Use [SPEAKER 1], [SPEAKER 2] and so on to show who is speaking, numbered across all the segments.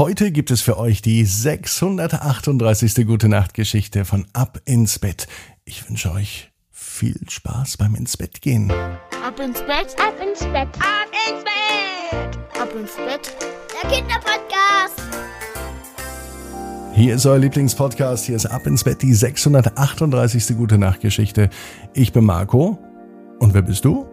[SPEAKER 1] Heute gibt es für euch die 638. Gute Nacht Geschichte von Ab ins Bett. Ich wünsche euch viel Spaß beim ins Bett gehen.
[SPEAKER 2] Ab ins Bett, ab ins Bett, ab ins Bett, ab ins Bett. Der Kinderpodcast.
[SPEAKER 1] Hier ist euer Lieblingspodcast. Hier ist Ab ins Bett, die 638. Gute Nacht Geschichte. Ich bin Marco. Und wer bist du?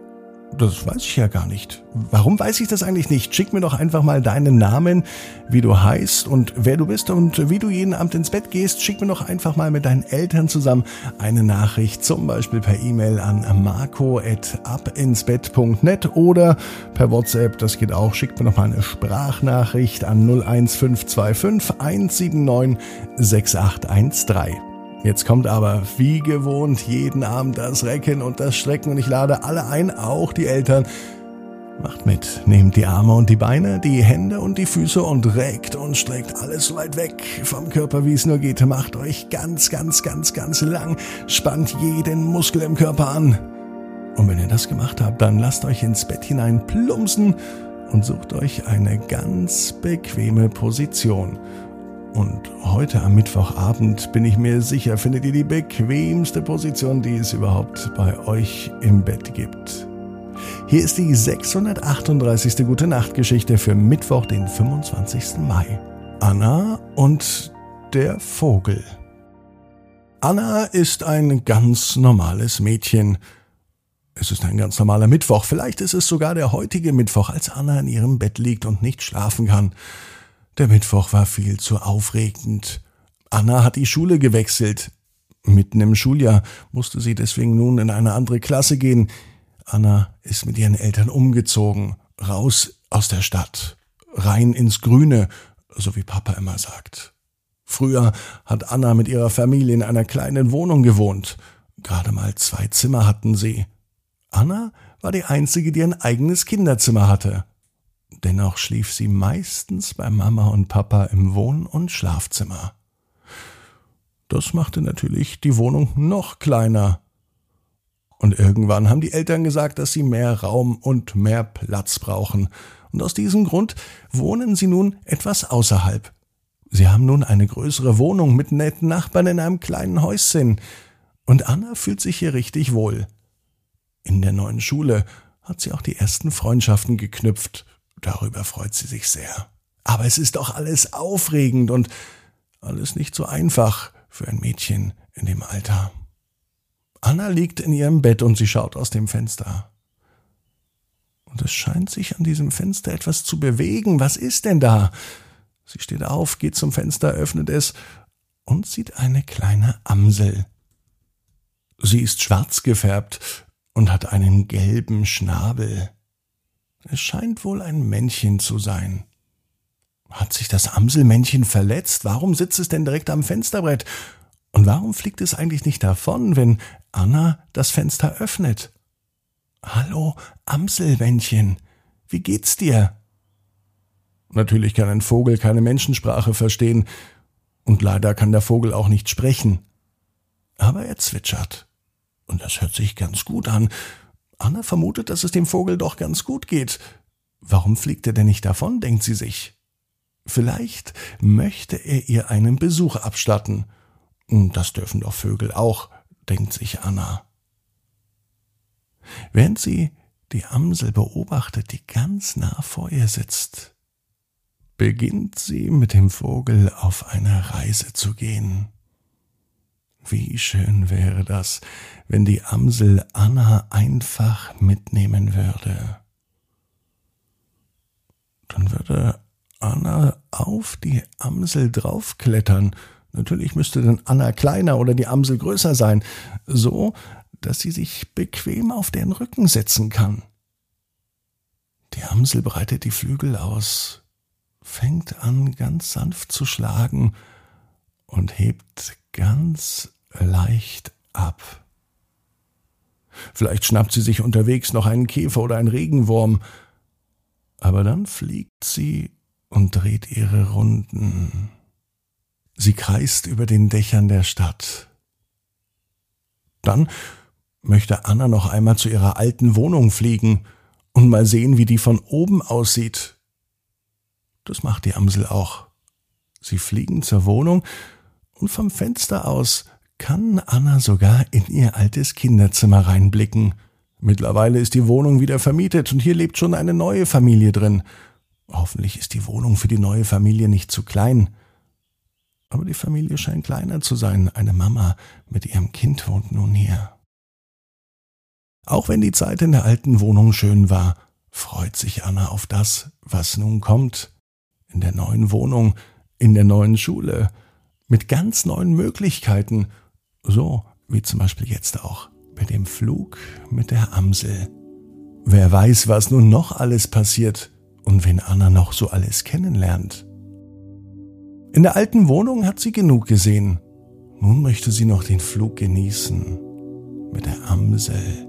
[SPEAKER 1] Das weiß ich ja gar nicht. Warum weiß ich das eigentlich nicht? Schick mir doch einfach mal deinen Namen, wie du heißt und wer du bist und wie du jeden Abend ins Bett gehst. Schick mir doch einfach mal mit deinen Eltern zusammen eine Nachricht, zum Beispiel per E-Mail an marco.abinsbett.net oder per WhatsApp, das geht auch. Schick mir noch mal eine Sprachnachricht an 01525 179 6813. Jetzt kommt aber wie gewohnt jeden Abend das Recken und das Strecken und ich lade alle ein, auch die Eltern. Macht mit, nehmt die Arme und die Beine, die Hände und die Füße und regt und streckt alles so weit weg vom Körper, wie es nur geht. Macht euch ganz, ganz, ganz, ganz lang, spannt jeden Muskel im Körper an. Und wenn ihr das gemacht habt, dann lasst euch ins Bett hinein plumpsen und sucht euch eine ganz bequeme Position. Und heute am Mittwochabend bin ich mir sicher, findet ihr die bequemste Position, die es überhaupt bei euch im Bett gibt. Hier ist die 638. Gute Nacht Geschichte für Mittwoch, den 25. Mai. Anna und der Vogel. Anna ist ein ganz normales Mädchen. Es ist ein ganz normaler Mittwoch. Vielleicht ist es sogar der heutige Mittwoch, als Anna in ihrem Bett liegt und nicht schlafen kann. Der Mittwoch war viel zu aufregend. Anna hat die Schule gewechselt. Mitten im Schuljahr musste sie deswegen nun in eine andere Klasse gehen. Anna ist mit ihren Eltern umgezogen, raus aus der Stadt, rein ins Grüne, so wie Papa immer sagt. Früher hat Anna mit ihrer Familie in einer kleinen Wohnung gewohnt. Gerade mal zwei Zimmer hatten sie. Anna war die einzige, die ein eigenes Kinderzimmer hatte. Dennoch schlief sie meistens bei Mama und Papa im Wohn- und Schlafzimmer. Das machte natürlich die Wohnung noch kleiner. Und irgendwann haben die Eltern gesagt, dass sie mehr Raum und mehr Platz brauchen. Und aus diesem Grund wohnen sie nun etwas außerhalb. Sie haben nun eine größere Wohnung mit netten Nachbarn in einem kleinen Häuschen. Und Anna fühlt sich hier richtig wohl. In der neuen Schule hat sie auch die ersten Freundschaften geknüpft Darüber freut sie sich sehr. Aber es ist doch alles aufregend und alles nicht so einfach für ein Mädchen in dem Alter. Anna liegt in ihrem Bett und sie schaut aus dem Fenster. Und es scheint sich an diesem Fenster etwas zu bewegen. Was ist denn da? Sie steht auf, geht zum Fenster, öffnet es und sieht eine kleine Amsel. Sie ist schwarz gefärbt und hat einen gelben Schnabel. Es scheint wohl ein Männchen zu sein. Hat sich das Amselmännchen verletzt? Warum sitzt es denn direkt am Fensterbrett? Und warum fliegt es eigentlich nicht davon, wenn Anna das Fenster öffnet? Hallo, Amselmännchen, wie geht's dir? Natürlich kann ein Vogel keine Menschensprache verstehen, und leider kann der Vogel auch nicht sprechen. Aber er zwitschert. Und das hört sich ganz gut an, Anna vermutet, dass es dem Vogel doch ganz gut geht. Warum fliegt er denn nicht davon, denkt sie sich. Vielleicht möchte er ihr einen Besuch abstatten. Das dürfen doch Vögel auch, denkt sich Anna. Während sie die Amsel beobachtet, die ganz nah vor ihr sitzt, beginnt sie mit dem Vogel auf eine Reise zu gehen. Wie schön wäre das, wenn die Amsel Anna einfach mitnehmen würde. Dann würde Anna auf die Amsel draufklettern. Natürlich müsste dann Anna kleiner oder die Amsel größer sein, so dass sie sich bequem auf den Rücken setzen kann. Die Amsel breitet die Flügel aus, fängt an ganz sanft zu schlagen und hebt ganz leicht ab. Vielleicht schnappt sie sich unterwegs noch einen Käfer oder einen Regenwurm, aber dann fliegt sie und dreht ihre Runden. Sie kreist über den Dächern der Stadt. Dann möchte Anna noch einmal zu ihrer alten Wohnung fliegen und mal sehen, wie die von oben aussieht. Das macht die Amsel auch. Sie fliegen zur Wohnung und vom Fenster aus kann Anna sogar in ihr altes Kinderzimmer reinblicken. Mittlerweile ist die Wohnung wieder vermietet und hier lebt schon eine neue Familie drin. Hoffentlich ist die Wohnung für die neue Familie nicht zu klein. Aber die Familie scheint kleiner zu sein. Eine Mama mit ihrem Kind wohnt nun hier. Auch wenn die Zeit in der alten Wohnung schön war, freut sich Anna auf das, was nun kommt. In der neuen Wohnung, in der neuen Schule, mit ganz neuen Möglichkeiten, so wie zum Beispiel jetzt auch bei dem Flug mit der Amsel. Wer weiß, was nun noch alles passiert und wen Anna noch so alles kennenlernt. In der alten Wohnung hat sie genug gesehen. Nun möchte sie noch den Flug genießen. Mit der Amsel.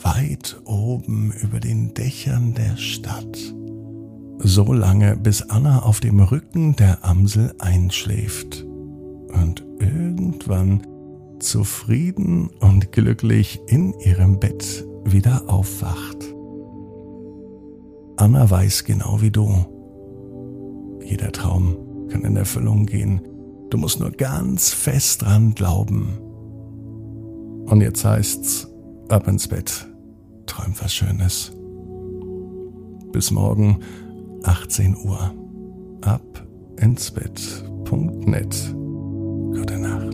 [SPEAKER 1] Weit oben über den Dächern der Stadt. So lange, bis Anna auf dem Rücken der Amsel einschläft. Und irgendwann zufrieden und glücklich in ihrem Bett wieder aufwacht. Anna weiß genau wie du. Jeder Traum kann in Erfüllung gehen. Du musst nur ganz fest dran glauben. Und jetzt heißt's, ab ins Bett. Träum was Schönes. Bis morgen, 18 Uhr. Ab ins Bett.net. Gute Nacht.